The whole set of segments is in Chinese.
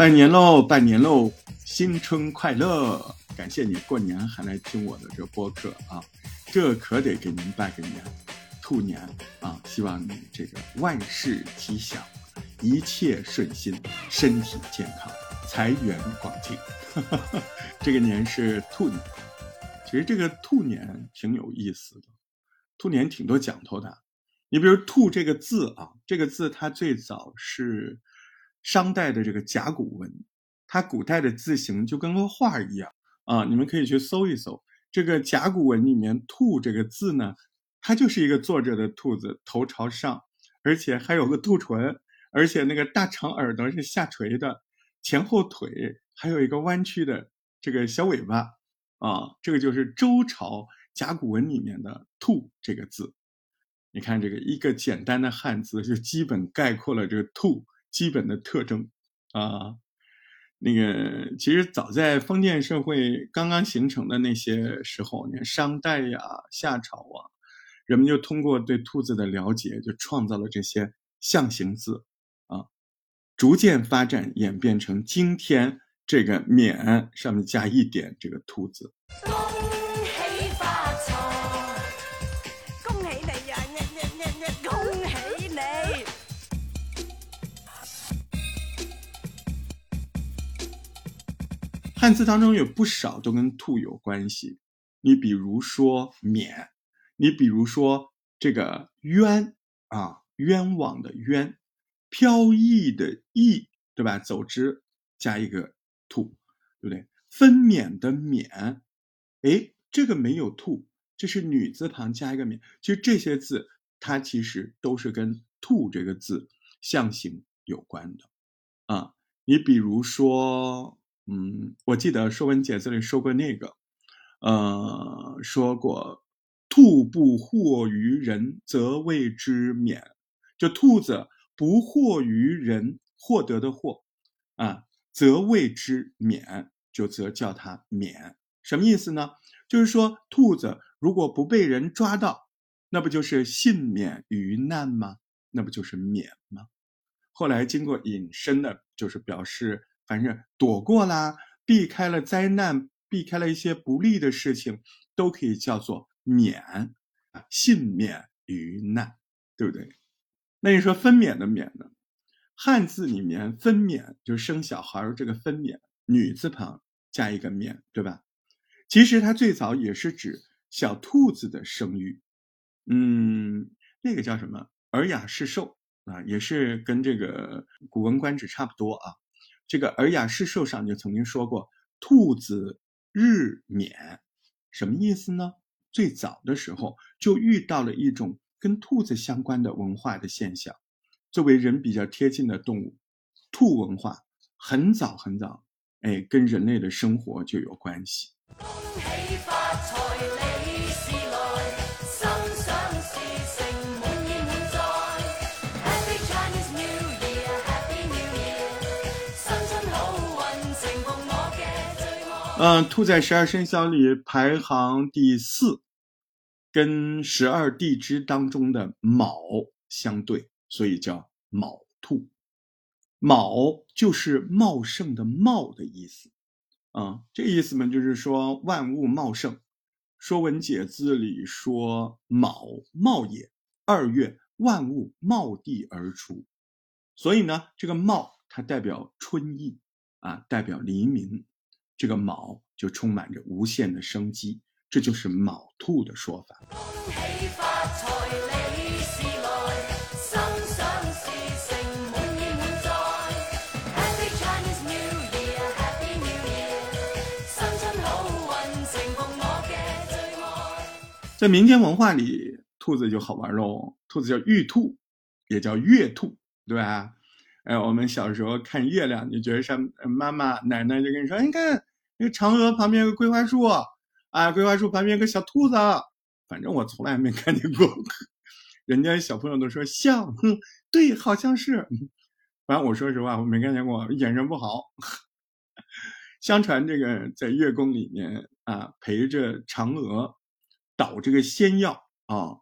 拜年喽，拜年喽，新春快乐！感谢你过年还来听我的这播客啊，这可得给您拜个年，兔年啊，希望你这个万事吉祥，一切顺心，身体健康，财源广进。这个年是兔年，其实这个兔年挺有意思的，兔年挺多讲头的。你比如“兔”这个字啊，这个字它最早是。商代的这个甲骨文，它古代的字形就跟个画一样啊！你们可以去搜一搜这个甲骨文里面“兔”这个字呢，它就是一个坐着的兔子，头朝上，而且还有个兔唇，而且那个大长耳朵是下垂的，前后腿还有一个弯曲的这个小尾巴啊！这个就是周朝甲骨文里面的“兔”这个字。你看这个一个简单的汉字，就基本概括了这个“兔”。基本的特征啊，那个其实早在封建社会刚刚形成的那些时候，你看商代呀、夏朝啊，人们就通过对兔子的了解，就创造了这些象形字啊，逐渐发展演变成今天这个“免”上面加一点这个兔字。汉字当中有不少都跟兔有关系，你比如说“免”，你比如说这个“冤”啊，冤枉的“冤”，飘逸的“逸”，对吧？走之加一个“兔”，对不对？分娩的“娩”，哎，这个没有“兔”，这是女字旁加一个“免”。其实这些字它其实都是跟“兔”这个字象形有关的啊。你比如说。嗯，我记得《说文解字》里说过那个，呃，说过“兔不惑于人，则谓之免”。就兔子不惑于人，获得的获啊，则谓之免，就则叫它免。什么意思呢？就是说，兔子如果不被人抓到，那不就是幸免于难吗？那不就是免吗？后来经过引申的，就是表示。反正躲过啦，避开了灾难，避开了一些不利的事情，都可以叫做免啊，幸免于难，对不对？那你说分娩的娩呢？汉字里面分娩就是生小孩儿，这个分娩女字旁加一个免，对吧？其实它最早也是指小兔子的生育，嗯，那个叫什么《尔雅释兽》啊，也是跟这个《古文观止》差不多啊。这个《尔雅释兽》上就曾经说过“兔子日冕”，什么意思呢？最早的时候就遇到了一种跟兔子相关的文化的现象。作为人比较贴近的动物，兔文化很早很早，哎，跟人类的生活就有关系。嗯，兔在十二生肖里排行第四，跟十二地支当中的卯相对，所以叫卯兔。卯就是茂盛的茂的意思，啊，这意思嘛，就是说万物茂盛。说文解字里说卯茂也，二月万物茂地而出，所以呢，这个茂它代表春意啊，代表黎明。这个卯就充满着无限的生机，这就是卯兔的说法。在民间文化里，兔子就好玩喽。兔子叫玉兔，也叫月兔，对吧？哎，我们小时候看月亮，你觉得像妈妈、奶奶就跟你说：“你看。”那个嫦娥旁边有个桂花树，啊，桂花树旁边有个小兔子，反正我从来没看见过。人家小朋友都说像，对，好像是。反正我说实话，我没看见过，眼神不好。相传这个在月宫里面啊，陪着嫦娥捣这个仙药啊，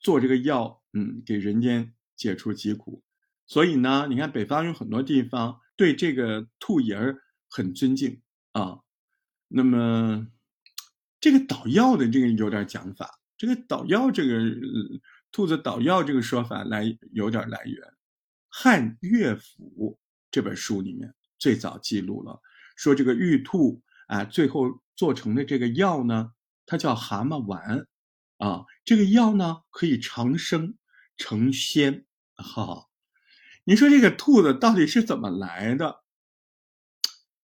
做这个药，嗯，给人间解除疾苦。所以呢，你看北方有很多地方。对这个兔爷儿很尊敬啊。那么这个捣药的这个有点讲法，这个捣药这个兔子捣药这个说法来有点来源，《汉乐府》这本书里面最早记录了，说这个玉兔啊，最后做成的这个药呢，它叫蛤蟆丸啊，这个药呢可以长生成仙。哈，你说这个兔子到底是怎么来的？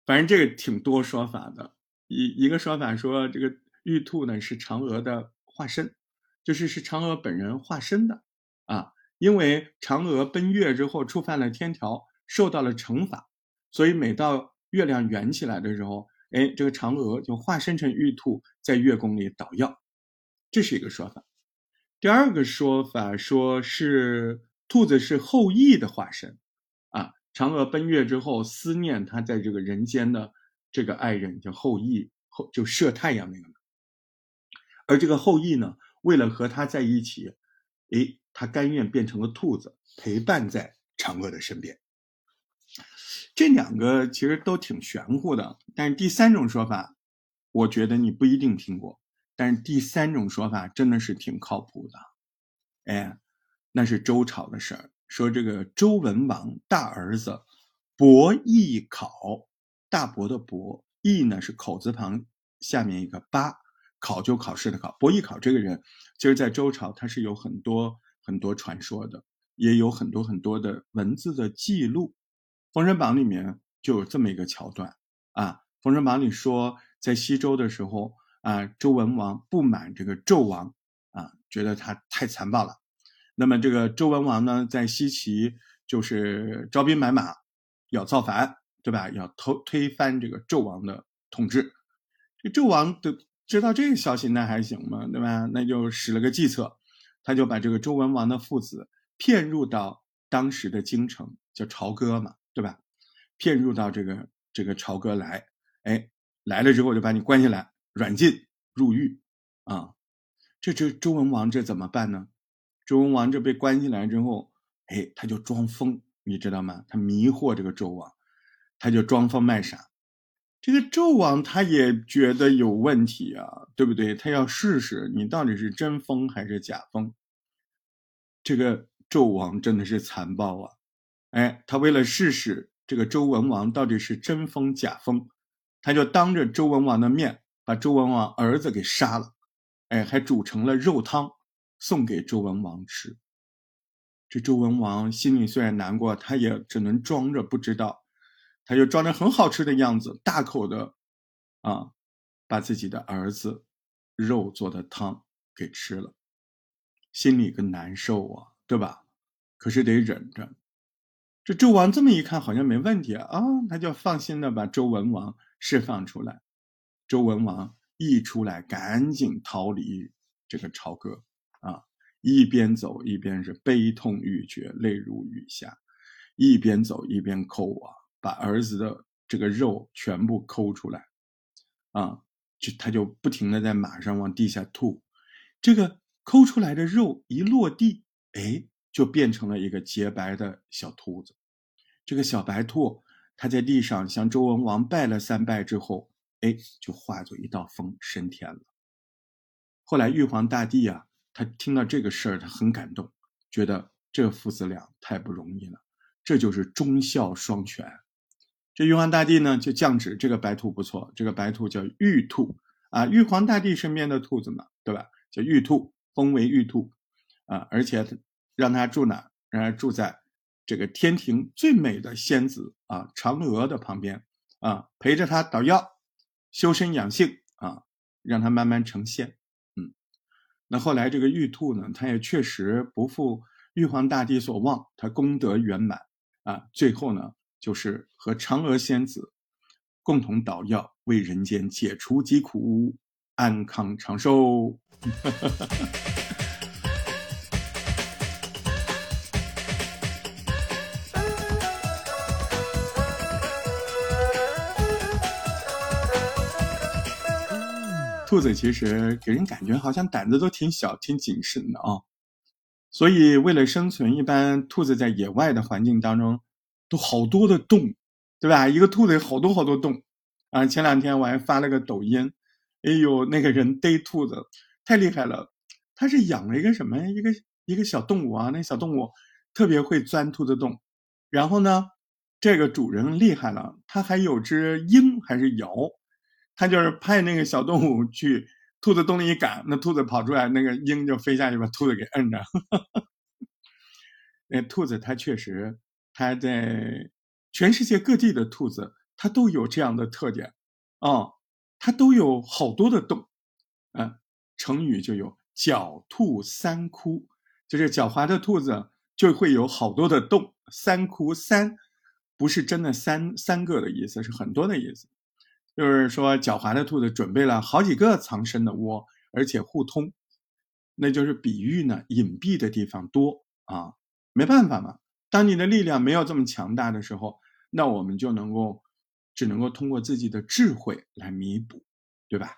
反正这个挺多说法的。一一个说法说，这个玉兔呢是嫦娥的化身，就是是嫦娥本人化身的啊。因为嫦娥奔月之后触犯了天条，受到了惩罚，所以每到月亮圆起来的时候，哎，这个嫦娥就化身成玉兔，在月宫里捣药。这是一个说法。第二个说法说是。兔子是后羿的化身，嫦娥奔月之后思念他在这个人间的这个爱人叫后羿，后就射太阳那个而这个后羿呢，为了和他在一起，诶，他甘愿变成了兔子，陪伴在嫦娥的身边。这两个其实都挺玄乎的，但是第三种说法，我觉得你不一定听过，但是第三种说法真的是挺靠谱的，哎。那是周朝的事儿。说这个周文王大儿子伯邑考，大伯的伯，邑呢是口字旁下面一个八，考就考试的考。伯邑考这个人，其实在周朝他是有很多很多传说的，也有很多很多的文字的记录。《封神榜》里面就有这么一个桥段啊，《封神榜》里说，在西周的时候啊，周文王不满这个纣王啊，觉得他太残暴了。那么这个周文王呢，在西岐就是招兵买马，要造反，对吧？要推推翻这个纣王的统治。这纣王的知道这个消息，那还行吗？对吧？那就使了个计策，他就把这个周文王的父子骗入到当时的京城，叫朝歌嘛，对吧？骗入到这个这个朝歌来，哎，来了之后就把你关起来，软禁入狱啊。这这周文王这怎么办呢？周文王这被关起来之后，哎，他就装疯，你知道吗？他迷惑这个纣王，他就装疯卖傻。这个纣王他也觉得有问题啊，对不对？他要试试你到底是真疯还是假疯。这个纣王真的是残暴啊！哎，他为了试试这个周文王到底是真疯假疯，他就当着周文王的面把周文王儿子给杀了，哎，还煮成了肉汤。送给周文王吃，这周文王心里虽然难过，他也只能装着不知道，他就装着很好吃的样子，大口的啊，把自己的儿子肉做的汤给吃了，心里更难受啊，对吧？可是得忍着。这周王这么一看，好像没问题啊，啊，他就放心的把周文王释放出来。周文王一出来，赶紧逃离这个朝歌。一边走一边是悲痛欲绝，泪如雨下，一边走一边抠啊，把儿子的这个肉全部抠出来，啊，就他就不停的在马上往地下吐，这个抠出来的肉一落地，哎，就变成了一个洁白的小兔子。这个小白兔，它在地上向周文王拜了三拜之后，哎，就化作一道风升天了。后来玉皇大帝啊。他听到这个事儿，他很感动，觉得这父子俩太不容易了，这就是忠孝双全。这玉皇大帝呢，就降旨这个白兔不错，这个白兔叫玉兔啊，玉皇大帝身边的兔子嘛，对吧？叫玉兔，封为玉兔啊，而且让他住哪？让他住在这个天庭最美的仙子啊，嫦娥的旁边啊，陪着他捣药，修身养性啊，让他慢慢成仙。那后来这个玉兔呢，它也确实不负玉皇大帝所望，它功德圆满啊。最后呢，就是和嫦娥仙子共同捣药，为人间解除疾苦，安康长寿。哈哈哈哈兔子其实给人感觉好像胆子都挺小、挺谨慎的啊，所以为了生存，一般兔子在野外的环境当中都好多的洞对吧？一个兔子好多好多洞啊！前两天我还发了个抖音，哎呦，那个人逮兔子太厉害了，他是养了一个什么一个一个小动物啊？那小动物特别会钻兔子洞，然后呢，这个主人厉害了，他还有只鹰还是鹞，他就是派那个小动物去兔子洞里赶，那兔子跑出来，那个鹰就飞下去把兔子给摁着。那 兔子它确实，它在全世界各地的兔子，它都有这样的特点，啊，它都有好多的洞，啊，成语就有“狡兔三窟”，就是狡猾的兔子就会有好多的洞。三窟三，不是真的三三个的意思，是很多的意思，就是说狡猾的兔子准备了好几个藏身的窝，而且互通，那就是比喻呢隐蔽的地方多啊。没办法嘛，当你的力量没有这么强大的时候，那我们就能够，只能够通过自己的智慧来弥补，对吧？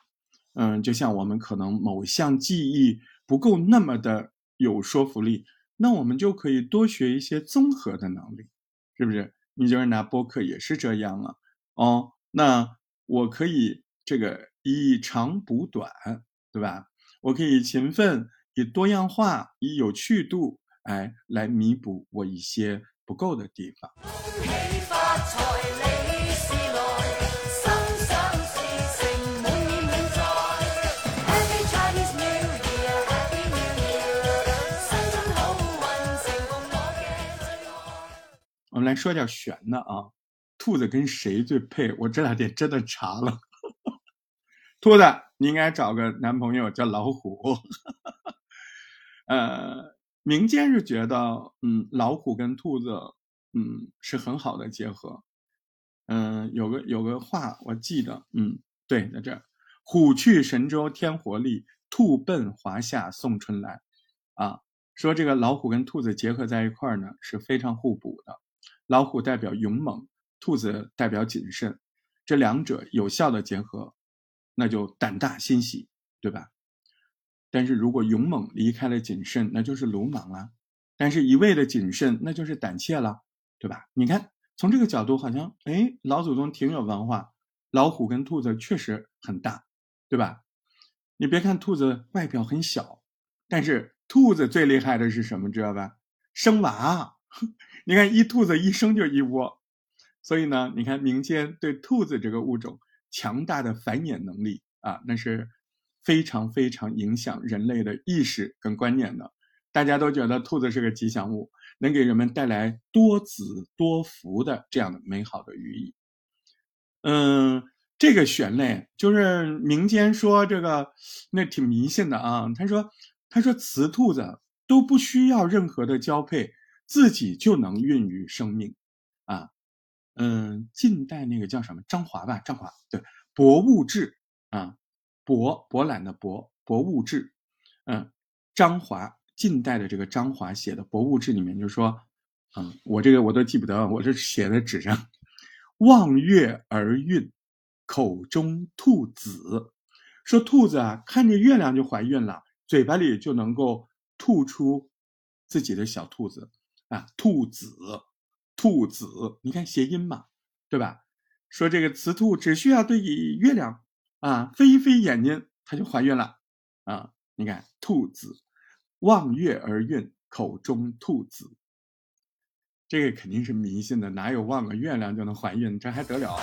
嗯，就像我们可能某项技艺不够那么的有说服力，那我们就可以多学一些综合的能力，是不是？你就是拿播客也是这样啊，哦，那我可以这个以长补短，对吧？我可以勤奋，以多样化，以有趣度。哎，来弥补我一些不够的地方。我们来说点悬的啊，兔子跟谁最配？我这两天真的查了，兔子你应该找个男朋友叫老虎，呃。民间是觉得，嗯，老虎跟兔子，嗯，是很好的结合。嗯，有个有个话我记得，嗯，对，在这儿，虎去神州添活力，兔奔华夏送春来。啊，说这个老虎跟兔子结合在一块儿呢，是非常互补的。老虎代表勇猛，兔子代表谨慎，这两者有效的结合，那就胆大心喜，对吧？但是如果勇猛离开了谨慎，那就是鲁莽了；但是一味的谨慎，那就是胆怯了，对吧？你看，从这个角度，好像哎，老祖宗挺有文化。老虎跟兔子确实很大，对吧？你别看兔子外表很小，但是兔子最厉害的是什么？知道吧？生娃。你看，一兔子一生就一窝，所以呢，你看民间对兔子这个物种强大的繁衍能力啊，那是。非常非常影响人类的意识跟观念的，大家都觉得兔子是个吉祥物，能给人们带来多子多福的这样的美好的寓意。嗯，这个玄类就是民间说这个那挺迷信的啊。他说，他说雌兔子都不需要任何的交配，自己就能孕育生命啊。嗯，近代那个叫什么张华吧，张华对《博物志》啊。博博览的博博物志，嗯，张华近代的这个张华写的博物志里面就说，嗯，我这个我都记不得，我这写在纸上，望月而孕，口中吐子，说兔子啊看着月亮就怀孕了，嘴巴里就能够吐出自己的小兔子啊，兔子，兔子，你看谐音嘛，对吧？说这个雌兔只需要对月亮。啊，飞一飞眼睛，它就怀孕了。啊，你看，兔子望月而孕，口中兔子，这个肯定是迷信的，哪有望个月亮就能怀孕？这还得了？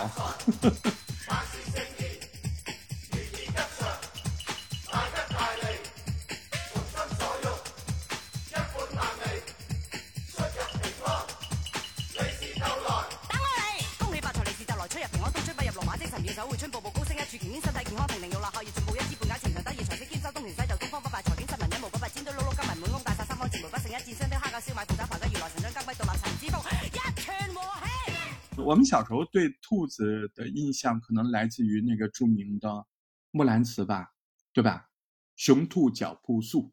我们小时候对兔子的印象可能来自于那个著名的《木兰辞》吧，对吧？雄兔脚扑朔，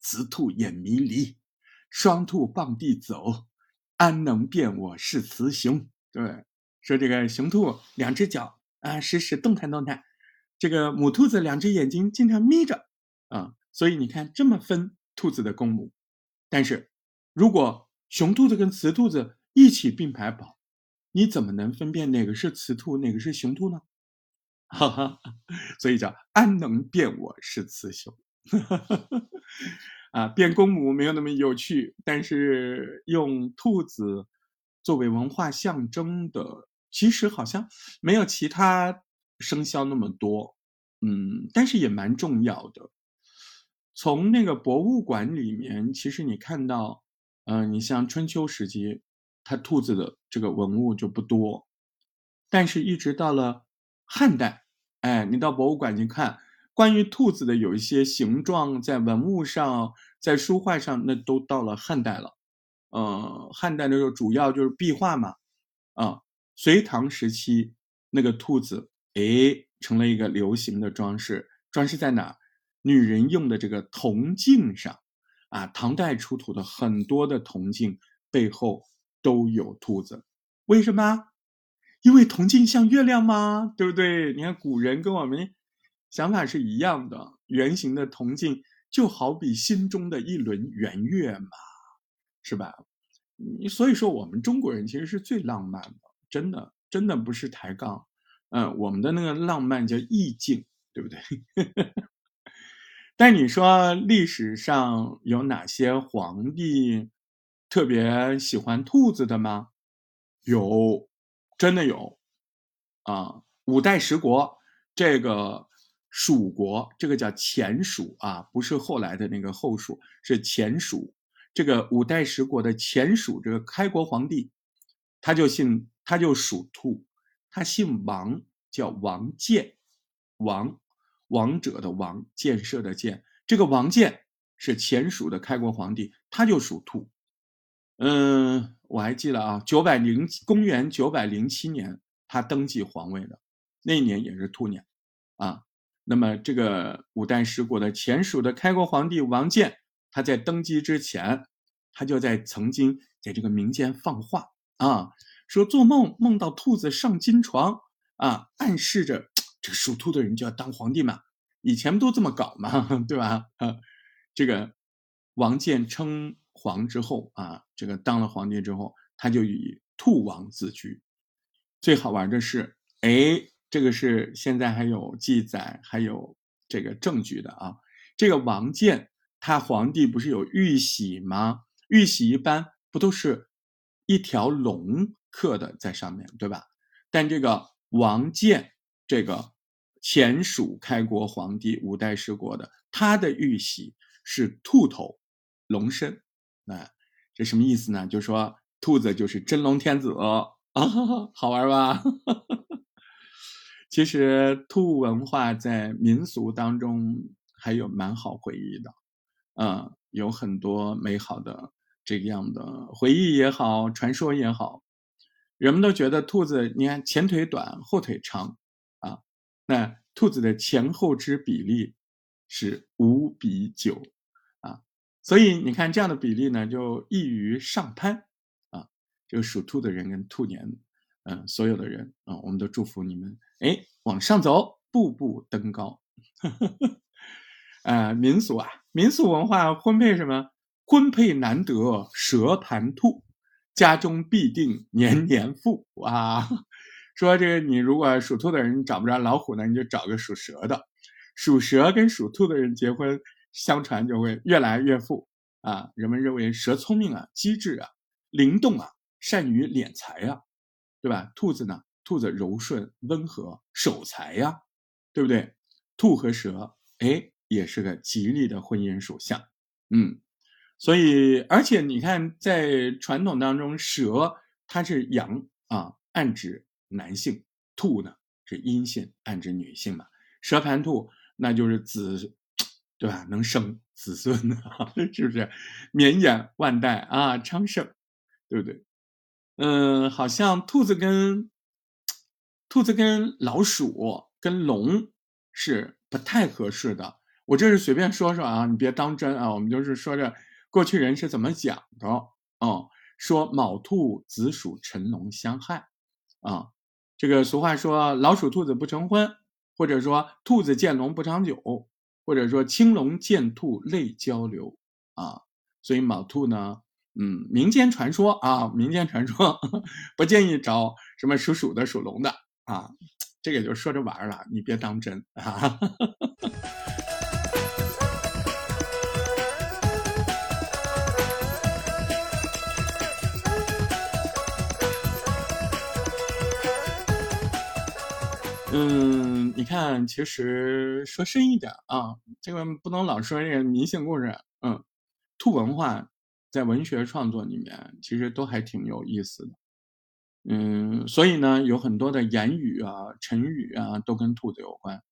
雌兔眼迷离，双兔傍地走，安能辨我是雌雄？对，说这个雄兔两只脚啊，时时动弹动弹，这个母兔子两只眼睛经常眯着啊，所以你看这么分兔子的公母。但是如果雄兔子跟雌兔子一起并排跑，你怎么能分辨哪个是雌兔，哪个是雄兔呢？哈哈，所以叫安能辨我是雌雄？啊，辨公母没有那么有趣，但是用兔子作为文化象征的，其实好像没有其他生肖那么多，嗯，但是也蛮重要的。从那个博物馆里面，其实你看到，嗯，你像春秋时期，它兔子的这个文物就不多，但是一直到了汉代，哎，你到博物馆去看。关于兔子的有一些形状，在文物上，在书画上，那都到了汉代了。呃，汉代的时候主要就是壁画嘛。啊，隋唐时期那个兔子，哎，成了一个流行的装饰。装饰在哪？女人用的这个铜镜上。啊，唐代出土的很多的铜镜背后都有兔子。为什么？因为铜镜像月亮吗？对不对？你看古人跟我们。想法是一样的，圆形的铜镜就好比心中的一轮圆月嘛，是吧？所以说我们中国人其实是最浪漫的，真的，真的不是抬杠，嗯，我们的那个浪漫叫意境，对不对？但你说历史上有哪些皇帝特别喜欢兔子的吗？有，真的有，啊，五代十国这个。蜀国这个叫前蜀啊，不是后来的那个后蜀，是前蜀。这个五代十国的前蜀这个开国皇帝，他就姓，他就属兔，他姓王，叫王建，王，王者的王，建设的建。这个王建是前蜀的开国皇帝，他就属兔。嗯，我还记得啊，九百零公元九百零七年他登基皇位的，那一年也是兔年，啊。那么，这个五代十国的前蜀的开国皇帝王建，他在登基之前，他就在曾经在这个民间放话啊，说做梦梦到兔子上金床啊，暗示着这个属兔的人就要当皇帝嘛。以前不都这么搞嘛，对吧？啊，这个王建称皇之后啊，这个当了皇帝之后，他就以兔王自居。最好玩的是，哎。这个是现在还有记载，还有这个证据的啊。这个王建，他皇帝不是有玉玺吗？玉玺一般不都是一条龙刻的在上面对吧？但这个王建，这个前蜀开国皇帝五代十国的，他的玉玺是兔头龙身，那这什么意思呢？就说兔子就是真龙天子 啊，好玩吧？其实兔文化在民俗当中还有蛮好回忆的，嗯，有很多美好的这个样的回忆也好，传说也好，人们都觉得兔子，你看前腿短，后腿长，啊，那兔子的前后肢比例是五比九，所以你看这样的比例呢，就易于上攀，啊，这个属兔的人跟兔年。嗯，所有的人啊，我们都祝福你们，哎，往上走，步步登高。啊，民俗啊，民俗文化婚配什么？婚配难得蛇盘兔，家中必定年年富。啊，说这个你如果属兔的人找不着老虎呢，你就找个属蛇的，属蛇跟属兔的人结婚，相传就会越来越富。啊，人们认为蛇聪明啊，机智啊，灵动啊，善于敛财啊。对吧？兔子呢？兔子柔顺温和，守财呀，对不对？兔和蛇，哎，也是个吉利的婚姻属相。嗯，所以而且你看，在传统当中，蛇它是阳啊，暗指男性；兔呢是阴性，暗指女性嘛。蛇盘兔，那就是子，对吧？能生子孙啊，是不是？绵延万代啊，昌盛，对不对？嗯，好像兔子跟兔子跟老鼠跟龙是不太合适的。我这是随便说说啊，你别当真啊。我们就是说着过去人是怎么讲的哦，说卯兔子鼠辰龙相害啊。这个俗话说老鼠兔子不成婚，或者说兔子见龙不长久，或者说青龙见兔泪交流啊。所以卯兔呢。嗯，民间传说啊，民间传说，不建议找什么属鼠的、属龙的啊，这个就说着玩了，你别当真啊。嗯，你看，其实说深一点啊，这个不能老说这个迷信故事。嗯，兔文化在文学创作里面其实都还挺有意思的。嗯，所以呢，有很多的言语啊、成语啊，都跟兔子有关。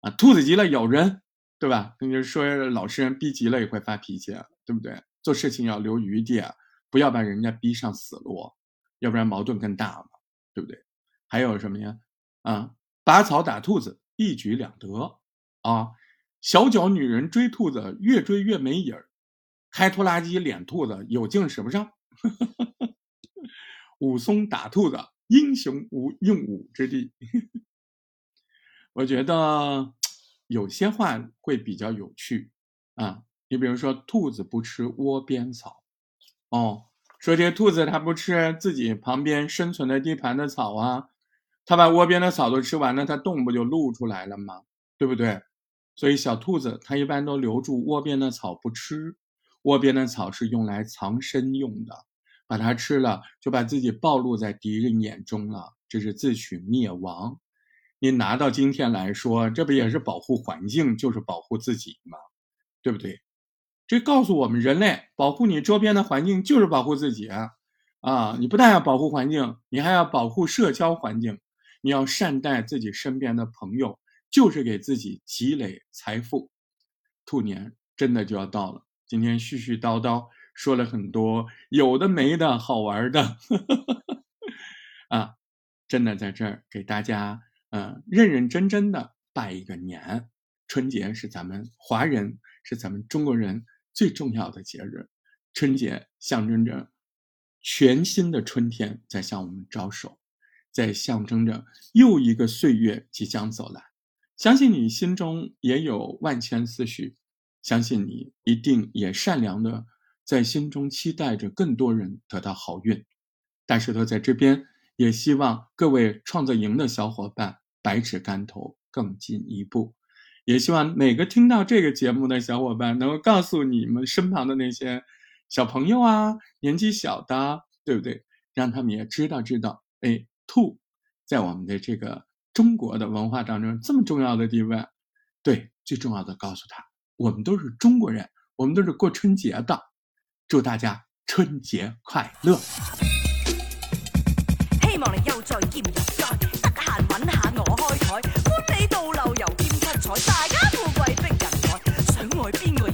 啊，兔子急了咬人，对吧？跟你说老实人逼急了也会发脾气，对不对？做事情要留余地，不要把人家逼上死路，要不然矛盾更大嘛，对不对？还有什么呀？啊，拔草打兔子，一举两得啊！小脚女人追兔子，越追越没影儿；开拖拉机撵兔子，有劲使不上。武松打兔子，英雄无用武之地。我觉得有些话会比较有趣啊，你比如说，兔子不吃窝边草，哦，说这兔子它不吃自己旁边生存的地盘的草啊。它把窝边的草都吃完了，它洞不就露出来了吗？对不对？所以小兔子它一般都留住窝边的草不吃，窝边的草是用来藏身用的，把它吃了就把自己暴露在敌人眼中了，这是自取灭亡。你拿到今天来说，这不也是保护环境，就是保护自己吗？对不对？这告诉我们，人类保护你周边的环境就是保护自己啊！啊，你不但要保护环境，你还要保护社交环境。你要善待自己身边的朋友，就是给自己积累财富。兔年真的就要到了，今天絮絮叨叨说了很多有的没的好玩的，啊，真的在这儿给大家，嗯，认认真真的拜一个年。春节是咱们华人，是咱们中国人最重要的节日。春节象征着全新的春天在向我们招手。在象征着又一个岁月即将走来，相信你心中也有万千思绪，相信你一定也善良的在心中期待着更多人得到好运。大石头在这边也希望各位创作营的小伙伴百尺竿头更进一步，也希望每个听到这个节目的小伙伴能够告诉你们身旁的那些小朋友啊，年纪小的，对不对？让他们也知道知道，哎。兔，在我们的这个中国的文化当中这么重要的地位，对，最重要的告诉他，我们都是中国人，我们都是过春节的，祝大家春节快乐。希望你又再见入再，得闲揾下我开台，欢你倒流游兼七彩，大家富贵逼人才，想爱边个。